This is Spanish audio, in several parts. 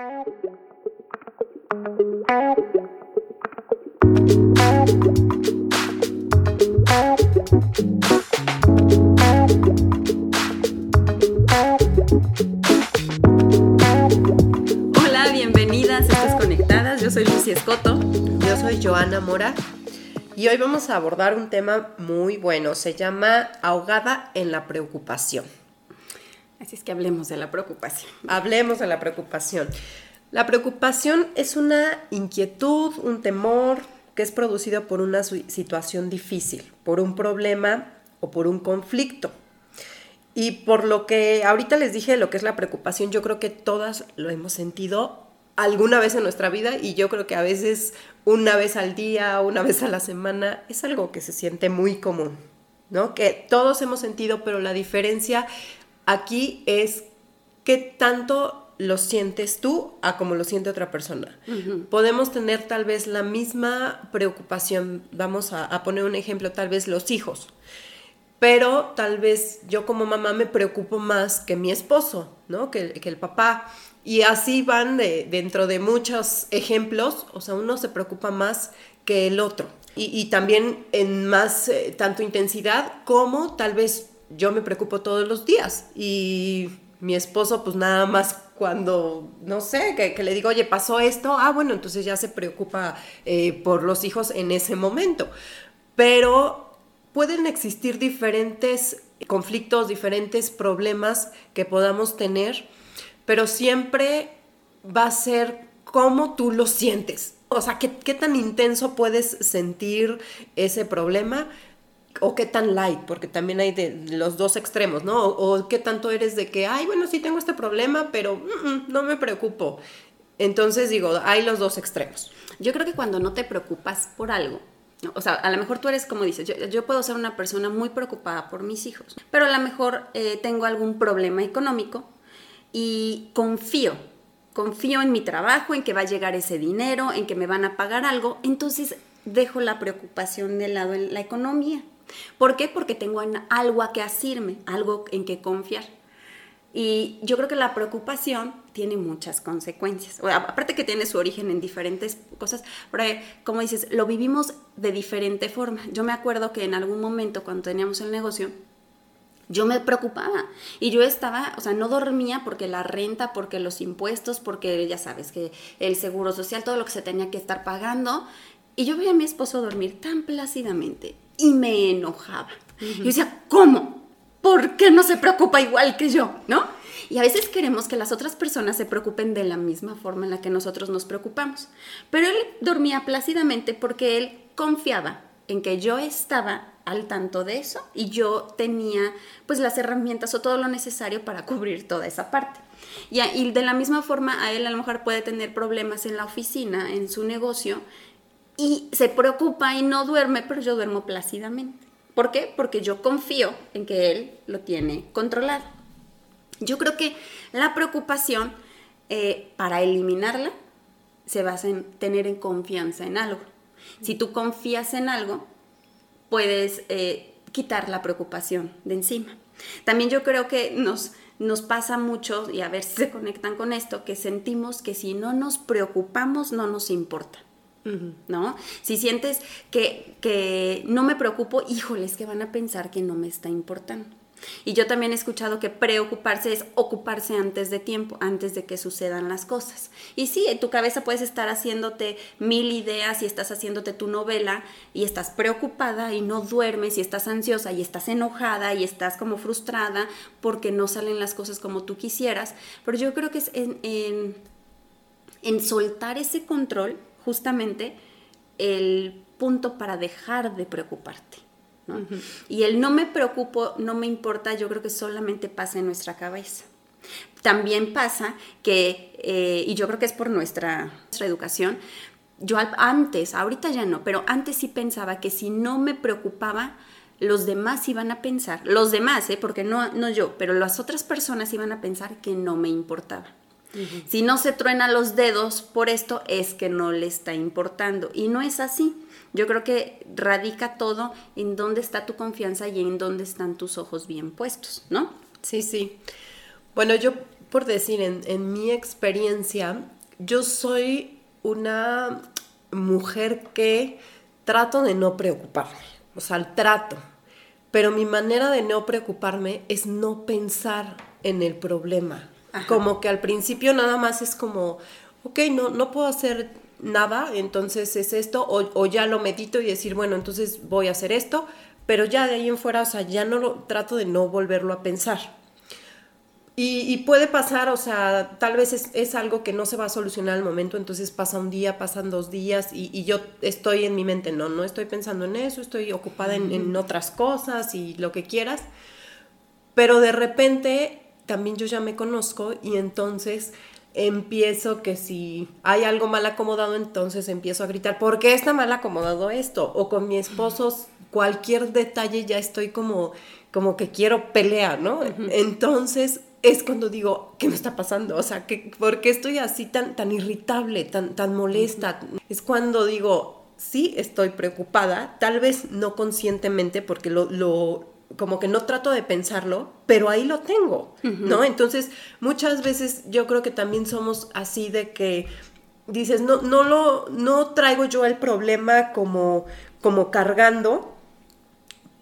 Hola, bienvenidas a Estas Conectadas. Yo soy Lucy Escoto. Yo soy Joana Mora y hoy vamos a abordar un tema muy bueno. Se llama ahogada en la preocupación. Es que hablemos de la preocupación. Hablemos de la preocupación. La preocupación es una inquietud, un temor que es producido por una situación difícil, por un problema o por un conflicto. Y por lo que ahorita les dije lo que es la preocupación, yo creo que todas lo hemos sentido alguna vez en nuestra vida y yo creo que a veces una vez al día, una vez a la semana, es algo que se siente muy común, ¿no? Que todos hemos sentido, pero la diferencia aquí es qué tanto lo sientes tú a como lo siente otra persona. Podemos tener tal vez la misma preocupación, vamos a, poner un ejemplo, tal vez los hijos, pero tal vez yo como mamá me preocupo más que mi esposo, ¿no? Que, que el papá. Y así van dentro de muchos ejemplos, o sea, uno se preocupa más que el otro. Y, también en más, eh, tanto intensidad como tal vez yo me preocupo todos los días y mi esposo pues nada más cuando, no sé, que, le digo, oye, pasó esto, ah, bueno, entonces ya se preocupa eh, por los hijos en ese momento. Pero pueden existir diferentes conflictos, diferentes problemas que podamos tener, pero siempre va a ser cómo tú lo sientes. O sea, ¿qué, qué tan intenso puedes sentir ese problema? O qué tan light, porque también hay de los dos extremos, ¿no? O, qué tanto eres de que, ay, bueno, sí tengo este problema, pero mm, mm, no me preocupo. Entonces digo, hay los dos extremos. Yo creo que cuando no te preocupas por algo, o sea, a lo mejor tú eres como dices, yo, puedo ser una persona muy preocupada por mis hijos, pero a lo mejor eh, tengo algún problema económico y confío, confío en mi trabajo, en que va a llegar ese dinero, en que me van a pagar algo, entonces dejo la preocupación de lado en la economía. ¿Por qué? Porque tengo algo a que asirme, algo en que confiar. Y yo creo que la preocupación tiene muchas consecuencias. aparte que tiene su origen en diferentes cosas, pero como dices, lo vivimos de diferente forma. Yo me acuerdo que en algún momento cuando teníamos el negocio, yo me preocupaba y yo estaba, o sea, no dormía porque la renta, porque los impuestos, porque ya sabes que el seguro social, todo lo que se tenía que estar pagando. Y yo veía a mi esposo dormir tan plácidamente y me enojaba. Yo decía, ¿cómo? ¿Por qué no se preocupa igual que yo? ¿No? Y a veces queremos que las otras personas se preocupen de la misma forma en la que nosotros nos preocupamos. Pero él dormía plácidamente porque él confiaba en que yo estaba al tanto de eso y yo tenía pues las herramientas o todo lo necesario para cubrir toda esa parte. Y, y de la misma forma a él a lo mejor puede tener problemas en la oficina, en su negocio, y se preocupa y no duerme, pero yo duermo plácidamente. ¿Por qué? Porque yo confío en que él lo tiene controlado. Yo creo que la preocupación, eh, para eliminarla, se basa en tener en confianza en algo. Si tú confías en algo, puedes eh, quitar la preocupación de encima. También yo creo que nos, nos pasa mucho, y a ver si se conectan con esto, que sentimos que si no nos preocupamos, no nos importa. ¿No? Si sientes que, que no me preocupo, híjoles, que van a pensar que no me está importando. Y yo también he escuchado que preocuparse es ocuparse antes de tiempo, antes de que sucedan las cosas. Y sí, en tu cabeza puedes estar haciéndote mil ideas y estás haciéndote tu novela y estás preocupada y no duermes y estás ansiosa y estás enojada y estás como frustrada porque no salen las cosas como tú quisieras. Pero yo creo que es en, en, en soltar ese control justamente el punto para dejar de preocuparte. Y el no me preocupo, no me importa, yo creo que solamente pasa en nuestra cabeza. También pasa que, eh, y yo creo que es por nuestra, nuestra educación, yo antes, ahorita ya no, pero antes sí pensaba que si no me preocupaba, los demás iban a pensar, los demás, ¿eh? porque no, no yo, pero las otras personas iban a pensar que no me importaba. Si no se truena los dedos por esto, es que no le está importando. Y no es así. Yo creo que radica todo en dónde está tu confianza y en dónde están tus ojos bien puestos, ¿no? Sí, sí. Bueno, yo por decir, en, en mi experiencia, yo soy una mujer que trato de no preocuparme, o sea, trato, pero mi manera de no preocuparme es no pensar en el problema. Como que al principio nada más es como, ok, no, no puedo hacer nada, entonces es esto, o, o, ya lo medito y decir, bueno, entonces voy a hacer esto, pero ya de ahí en fuera, o sea, ya no lo trato de no volverlo a pensar. Y, puede pasar, o sea, tal vez es, algo que no se va a solucionar al momento, entonces pasa un día, pasan dos días y, yo estoy en mi mente, no, no estoy pensando en eso, estoy ocupada en, otras cosas y lo que quieras, pero de repente también yo ya me conozco y entonces empiezo que si hay algo mal acomodado, entonces empiezo a gritar, ¿por qué está mal acomodado esto? O con mi esposo cualquier detalle ya estoy como, como que quiero pelear, ¿no? Entonces es cuando digo, ¿qué me está pasando? O sea, ¿por qué estoy así tan, tan irritable, tan, tan molesta? Es cuando digo, sí, estoy preocupada, tal vez no conscientemente, porque lo, lo como que no trato de pensarlo, pero ahí lo tengo, ¿no? Entonces, muchas veces yo creo que también somos así de que dices, no, no lo, no traigo yo el problema como, como cargando,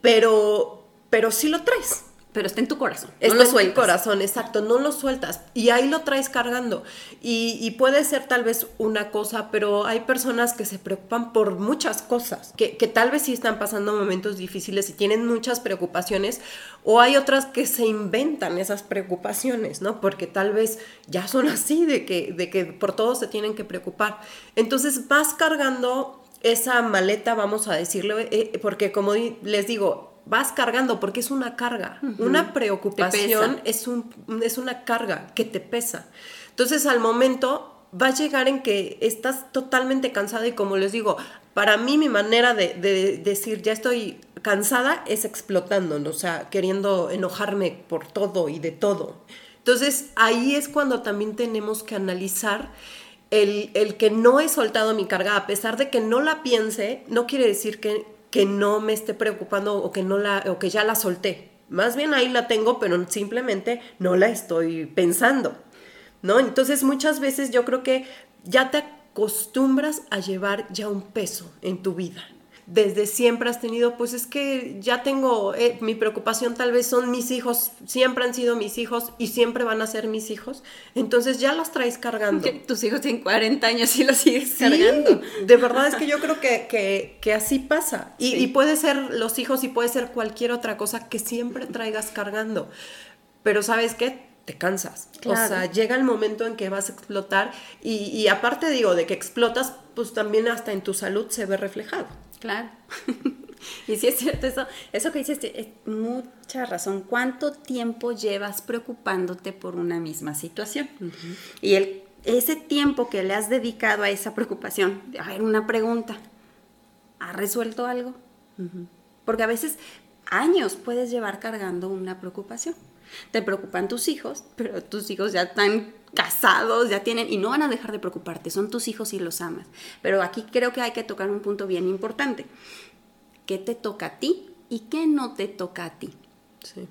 pero, pero sí lo traes, pero está en tu corazón. no lo sueltas. en tu corazón, exacto, no lo sueltas. Y ahí lo traes cargando. Y, puede ser tal vez una cosa, pero hay personas que se preocupan por muchas cosas, que, tal vez sí están pasando momentos difíciles y tienen muchas preocupaciones, o hay otras que se inventan esas preocupaciones, ¿no? Porque tal vez ya son así, de que, de que por todo se tienen que preocupar. Entonces vas cargando esa maleta, vamos a decirlo, eh, porque como les digo, vas cargando porque es una carga. Una preocupación es, un, es una carga que te pesa. Entonces al momento va a llegar en que estás totalmente cansada y como les digo, para mí mi manera de, decir ya estoy cansada es explotando, o sea, queriendo enojarme por todo y de todo. Entonces ahí es cuando también tenemos que analizar el, el que no he soltado mi carga, a pesar de que no la piense, no quiere decir que, que no me esté preocupando o que, no la, o que ya la solté. Más bien ahí la tengo, pero simplemente no la estoy pensando, ¿no? Entonces muchas veces yo creo que ya te acostumbras a llevar ya un peso en tu vida desde siempre has tenido, pues es que ya tengo, eh, mi preocupación tal vez son mis hijos, siempre han sido mis hijos y siempre van a ser mis hijos, entonces ya los traes cargando. Tus hijos tienen 40 años y los sigues cargando. De verdad es que yo creo que, que, así pasa. Y, y, puede ser los hijos y puede ser cualquier otra cosa que siempre traigas cargando. Pero sabes qué? te cansas. O sea, llega el momento en que vas a explotar y, y aparte digo, de que explotas, pues también hasta en tu salud se ve reflejado. Claro. y sí es cierto, eso, eso que dices es mucha razón. ¿Cuánto tiempo llevas preocupándote por una misma situación? Y el, ese tiempo que le has dedicado a esa preocupación, a ver, una pregunta, ¿ha resuelto algo? Porque a veces años puedes llevar cargando una preocupación. Te preocupan tus hijos, pero tus hijos ya están casados, ya tienen, y no van a dejar de preocuparte, son tus hijos y los amas. Pero aquí creo que hay que tocar un punto bien importante. ¿Qué te toca a ti y qué no te toca a ti? Sí.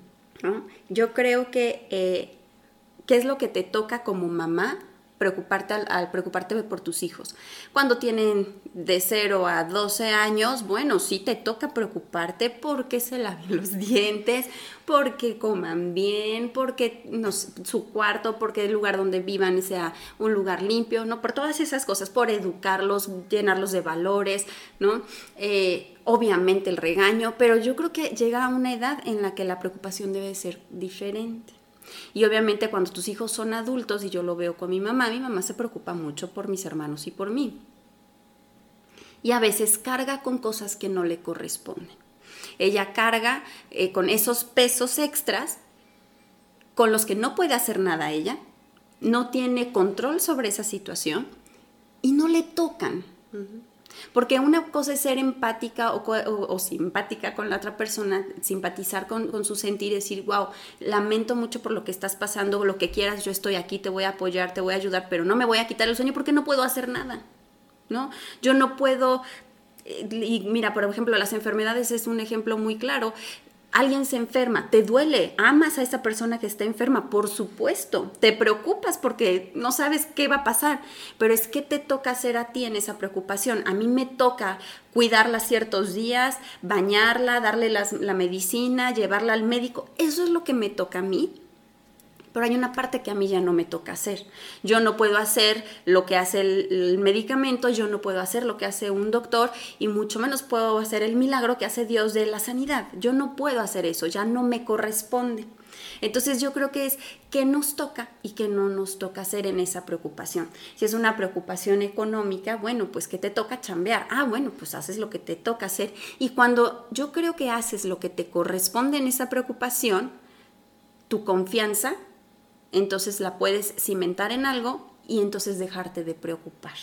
Yo creo que, eh, ¿qué es lo que te toca como mamá preocuparte al, preocuparte por tus hijos. Cuando tienen de 0 a 12 años, bueno, sí te toca preocuparte porque se laven los dientes, porque coman bien, porque no, su cuarto, porque el lugar donde vivan sea un lugar limpio, ¿no? Por todas esas cosas, por educarlos, llenarlos de valores, ¿no? Eh, obviamente el regaño, pero yo creo que llega a una edad en la que la preocupación debe ser diferente. Y obviamente cuando tus hijos son adultos, y yo lo veo con mi mamá, mi mamá se preocupa mucho por mis hermanos y por mí. Y a veces carga con cosas que no le corresponden. Ella carga eh, con esos pesos extras con los que no puede hacer nada ella, no tiene control sobre esa situación y no le tocan. Porque una cosa es ser empática o, simpática con la otra persona, simpatizar con, su sentir y decir, wow, lamento mucho por lo que estás pasando, lo que quieras, yo estoy aquí, te voy a apoyar, te voy a ayudar, pero no me voy a quitar el sueño porque no puedo hacer nada, ¿no? Yo no puedo, eh, y mira, por ejemplo, las enfermedades es un ejemplo muy claro Alguien se enferma, te duele, amas a esa persona que está enferma, por supuesto, te preocupas porque no sabes qué va a pasar, pero es que te toca hacer a ti en esa preocupación. A mí me toca cuidarla ciertos días, bañarla, darle la medicina, llevarla al médico, eso es lo que me toca a mí pero hay una parte que a mí ya no me toca hacer. Yo no puedo hacer lo que hace el, medicamento, yo no puedo hacer lo que hace un doctor y mucho menos puedo hacer el milagro que hace Dios de la sanidad. Yo no puedo hacer eso, ya no me corresponde. Entonces yo creo que es qué nos toca y qué no nos toca hacer en esa preocupación. Si es una preocupación económica, bueno, pues que te toca chambear. Ah, bueno, pues haces lo que te toca hacer. Y cuando yo creo que haces lo que te corresponde en esa preocupación, tu confianza entonces la puedes cimentar en algo y entonces dejarte de preocupar.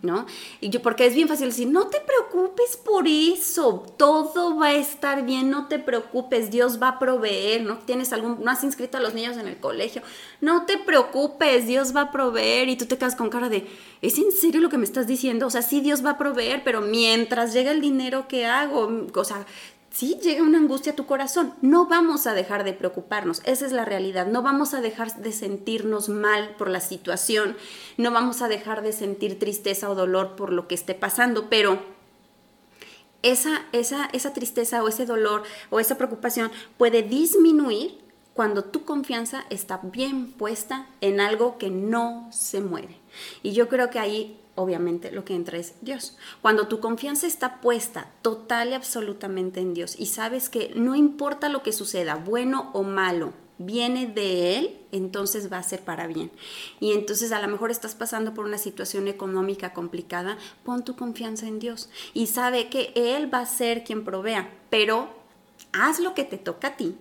¿No? Y yo, porque es bien fácil decir, no te preocupes por eso, todo va a estar bien, no te preocupes, Dios va a proveer, ¿no? Tienes algún, no has inscrito a los niños en el colegio, no te preocupes, Dios va a proveer, y tú te quedas con cara de, ¿es en serio lo que me estás diciendo? O sea, sí, Dios va a proveer, pero mientras llega el dinero, ¿qué hago? O sea, sí llega una angustia a tu corazón. No vamos a dejar de preocuparnos, esa es la realidad. No vamos a dejar de sentirnos mal por la situación, no vamos a dejar de sentir tristeza o dolor por lo que esté pasando, pero esa, esa, esa tristeza o ese dolor o esa preocupación puede disminuir cuando tu confianza está bien puesta en algo que no se muere. Y yo creo que ahí obviamente lo que entra es Dios. Cuando tu confianza está puesta total y absolutamente en Dios y sabes que no importa lo que suceda, bueno o malo, viene de Él, entonces va a ser para bien. Y entonces a lo mejor estás pasando por una situación económica complicada, pon tu confianza en Dios y sabe que Él va a ser quien provea, pero haz lo que te toca a ti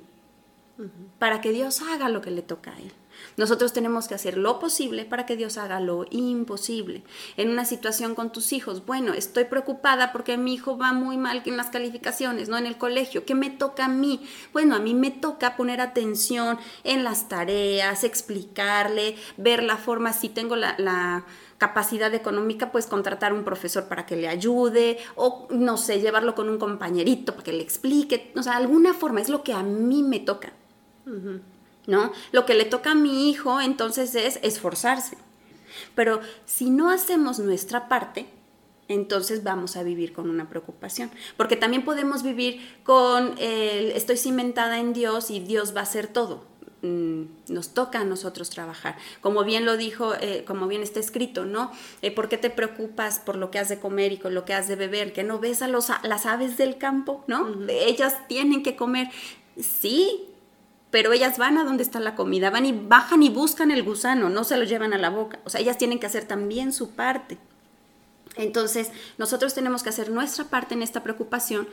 para que Dios haga lo que le toca a Él. Nosotros tenemos que hacer lo posible para que Dios haga lo imposible. En una situación con tus hijos, bueno, estoy preocupada porque mi hijo va muy mal en las calificaciones, no en el colegio. ¿Qué me toca a mí? Bueno, a mí me toca poner atención en las tareas, explicarle, ver la forma, si tengo la, capacidad económica, pues contratar un profesor para que le ayude o, no sé, llevarlo con un compañerito para que le explique. O sea, alguna forma es lo que a mí me toca. ¿No? Lo que le toca a mi hijo entonces es esforzarse. Pero si no hacemos nuestra parte, entonces vamos a vivir con una preocupación. Porque también podemos vivir con el estoy cimentada en Dios y Dios va a hacer todo. Mm, nos toca a nosotros trabajar. Como bien lo dijo, eh, como bien está escrito, ¿no? Eh, ¿Por qué te preocupas por lo que has de comer y con lo que has de beber? ¿Que no ves a los, las aves del campo, ¿no? Ellas tienen que comer. Sí, pero ellas van a donde está la comida, van y bajan y buscan el gusano, no se lo llevan a la boca. O sea, ellas tienen que hacer también su parte. Entonces, nosotros tenemos que hacer nuestra parte en esta preocupación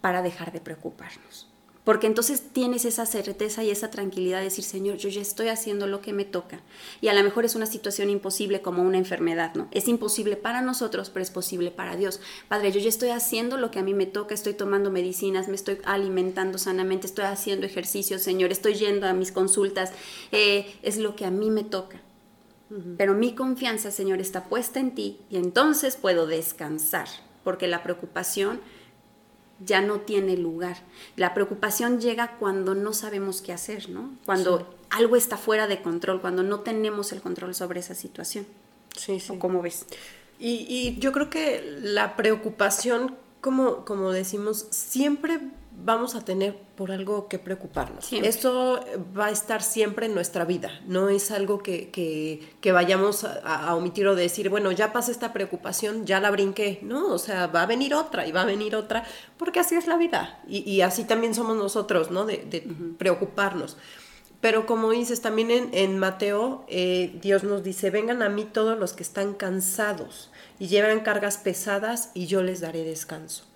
para dejar de preocuparnos. Porque entonces tienes esa certeza y esa tranquilidad de decir, Señor, yo ya estoy haciendo lo que me toca. Y a lo mejor es una situación imposible como una enfermedad, ¿no? Es imposible para nosotros, pero es posible para Dios. Padre, yo ya estoy haciendo lo que a mí me toca, estoy tomando medicinas, me estoy alimentando sanamente, estoy haciendo ejercicio, Señor, estoy yendo a mis consultas, eh, es lo que a mí me toca. Pero mi confianza, Señor, está puesta en ti y entonces puedo descansar, porque la preocupación ya no tiene lugar. La preocupación llega cuando no sabemos qué hacer, ¿no? Cuando algo está fuera de control, cuando no tenemos el control sobre esa situación. Sí, sí. cómo ves? Y, y, yo creo que la preocupación, como, como decimos, siempre vamos a tener por algo que preocuparnos. Eso va a estar siempre en nuestra vida, no es algo que, que, vayamos a, omitir o decir, bueno, ya pasé esta preocupación, ya la brinqué. No, o sea, va a venir otra y va a venir otra, porque así es la vida. Y, así también somos nosotros, ¿no? De, preocuparnos. Pero como dices, también en, en Mateo, eh, Dios nos dice, vengan a mí todos los que están cansados y llevan cargas pesadas y yo les daré descanso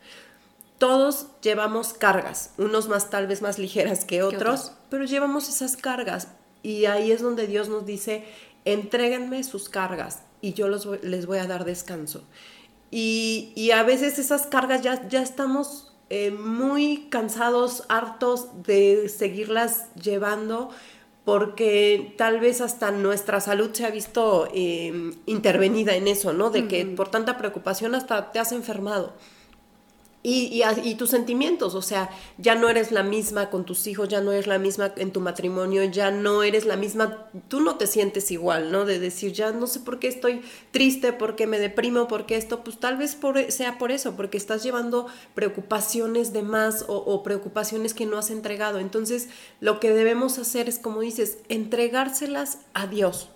todos llevamos cargas, unos más tal vez más ligeras que otros, pero llevamos esas cargas y ahí es donde Dios nos dice, entréguenme sus cargas y yo les voy a dar descanso. Y, a veces esas cargas ya, ya estamos eh, muy cansados, hartos de seguirlas llevando porque tal vez hasta nuestra salud se ha visto eh, intervenida en eso, ¿no? De que por tanta preocupación hasta te has enfermado. Y, y, tus sentimientos, o sea, ya no eres la misma con tus hijos, ya no eres la misma en tu matrimonio, ya no eres la misma, tú no te sientes igual, ¿no? De decir, ya no sé por qué estoy triste, por qué me deprimo, por qué esto, pues tal vez por, sea por eso, porque estás llevando preocupaciones de más o, o preocupaciones que no has entregado. Entonces, lo que debemos hacer es, como dices, entregárselas a Dios.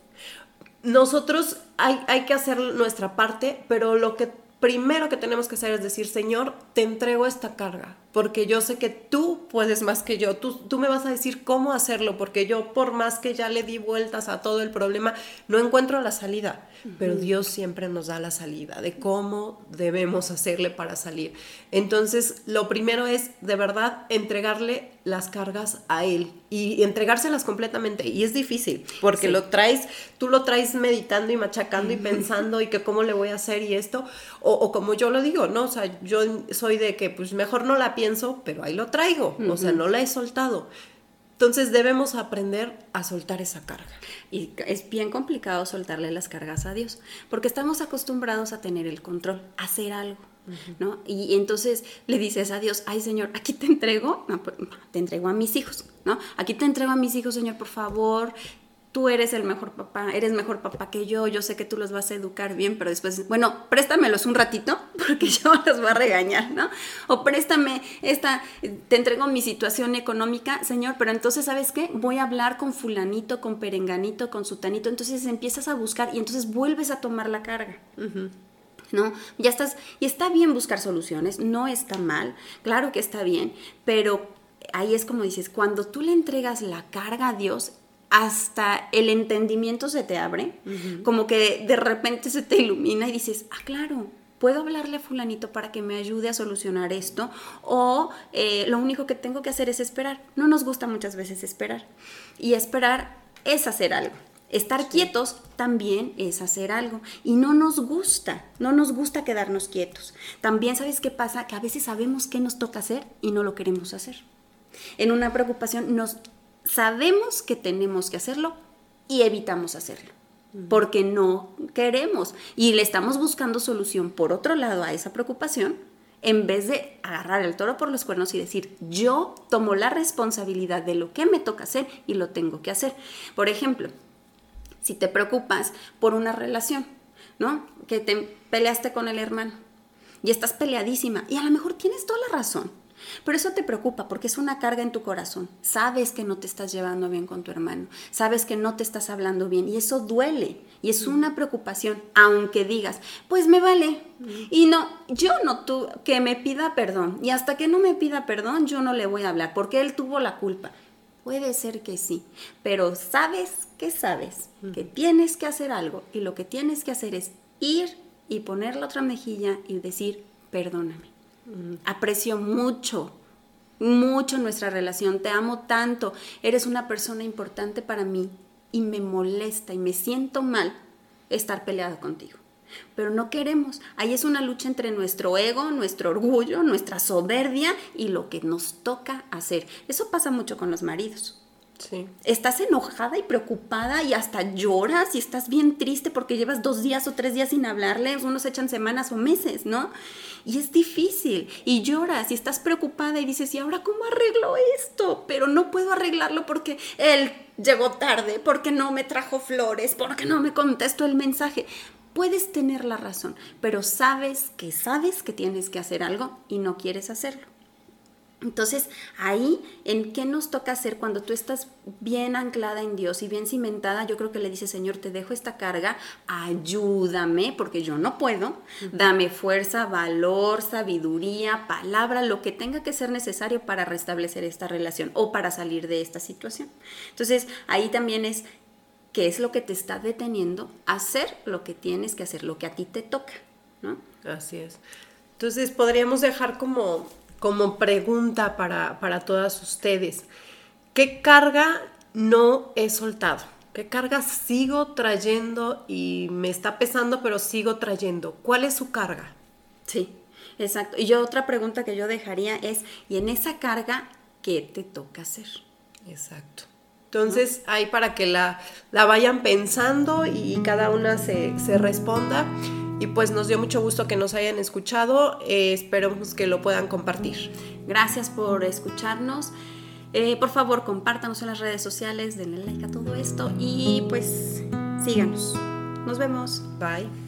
Nosotros hay, hay que hacer nuestra parte, pero lo que primero que tenemos que hacer es decir, Señor, te entrego esta carga, porque yo sé que tú puedes más que yo, tú, tú me vas a decir cómo hacerlo, porque yo por más que ya le di vueltas a todo el problema, no encuentro la salida, pero Dios siempre nos da la salida de cómo debemos hacerle para salir. Entonces, lo primero es de verdad entregarle las cargas a Él y entregárselas completamente. Y es difícil, porque lo traes, tú lo traes meditando y machacando y pensando y que cómo le voy a hacer y esto, o, o, como yo lo digo, ¿no? O sea, yo soy de que pues mejor no la pienso, pero ahí lo traigo, o sea, no la he soltado. Entonces debemos aprender a soltar esa carga. Y es bien complicado soltarle las cargas a Dios, porque estamos acostumbrados a tener el control, a hacer algo. ¿No? Y entonces le dices a Dios, ay Señor, aquí te entrego, pues, te entrego a mis hijos, ¿no? Aquí te entrego a mis hijos, Señor, por favor, tú eres el mejor papá, eres mejor papá que yo, yo sé que tú los vas a educar bien, pero después, bueno, préstamelos un ratito porque yo los voy a regañar, ¿no? O préstame esta, te entrego mi situación económica, señor, pero entonces, ¿sabes qué? Voy a hablar con fulanito, con perenganito, con sutanito, entonces empiezas a buscar y entonces vuelves a tomar la carga. ¿no? Ya estás, y está bien buscar soluciones, no está mal, claro que está bien, pero ahí es como dices, cuando tú le entregas la carga a Dios, hasta el entendimiento se te abre, como que de repente se te ilumina y dices, ah, claro, puedo hablarle a fulanito para que me ayude a solucionar esto o eh, lo único que tengo que hacer es esperar. No nos gusta muchas veces esperar y esperar es hacer algo. Estar quietos también es hacer algo y no nos gusta, no nos gusta quedarnos quietos. También sabes qué pasa, que a veces sabemos qué nos toca hacer y no lo queremos hacer. En una preocupación nos sabemos que tenemos que hacerlo y evitamos hacerlo porque no queremos y le estamos buscando solución por otro lado a esa preocupación en vez de agarrar el toro por los cuernos y decir, yo tomo la responsabilidad de lo que me toca hacer y lo tengo que hacer. Por ejemplo, si te preocupas por una relación, ¿no? Que te peleaste con el hermano y estás peleadísima y a lo mejor tienes toda la razón pero eso te preocupa porque es una carga en tu corazón. Sabes que no te estás llevando bien con tu hermano, sabes que no te estás hablando bien. Y eso duele. Y es una preocupación, aunque digas, pues me vale. Y no, yo no tú que me pida perdón. Y hasta que no me pida perdón yo no le voy a hablar porque él tuvo la culpa. Puede ser que sí, pero sabes que sabes que tienes que hacer algo y lo que tienes que hacer es ir y poner la otra mejilla y decir, perdóname Aprecio mucho, mucho nuestra relación. Te amo tanto. Eres una persona importante para mí y me molesta y me siento mal estar peleado contigo. Pero no queremos. Ahí es una lucha entre nuestro ego, nuestro orgullo, nuestra soberbia y lo que nos toca hacer. Eso pasa mucho con los maridos. Estás enojada y preocupada y hasta lloras y estás bien triste porque llevas dos días o tres días sin hablarle, unos echan semanas o meses, ¿no? Y es difícil y lloras y estás preocupada y dices, ¿y ahora cómo arreglo esto? Pero no puedo arreglarlo porque él llegó tarde, porque no me trajo flores, porque no me contestó el mensaje. Puedes tener la razón, pero sabes que sabes que tienes que hacer algo y no quieres hacerlo. Entonces, ahí, ¿en qué nos toca hacer cuando tú estás bien anclada en Dios y bien cimentada? Yo creo que le dice, Señor, te dejo esta carga, ayúdame, porque yo no puedo, dame fuerza, valor, sabiduría, palabra, lo que tenga que ser necesario para restablecer esta relación o para salir de esta situación. Entonces, ahí también es, ¿qué es lo que te está deteniendo? Hacer lo que tienes que hacer, lo que a ti te toca, ¿no? Así es. Entonces, podríamos dejar como como pregunta para, para todas ustedes. ¿Qué carga no he soltado? ¿Qué carga sigo trayendo y me está pesando, pero sigo trayendo? ¿Cuál es su carga? Sí, exacto. Y yo otra pregunta que yo dejaría es, ¿y en esa carga qué te toca hacer? Exacto. Entonces, ahí para que la, la vayan pensando y cada una se, se responda. Y pues nos dio mucho gusto que nos hayan escuchado. Eh, esperemos que lo puedan compartir. Gracias por escucharnos. Eh, por favor, compártanos en las redes sociales, denle like a todo esto y pues síganos. Nos vemos. Bye.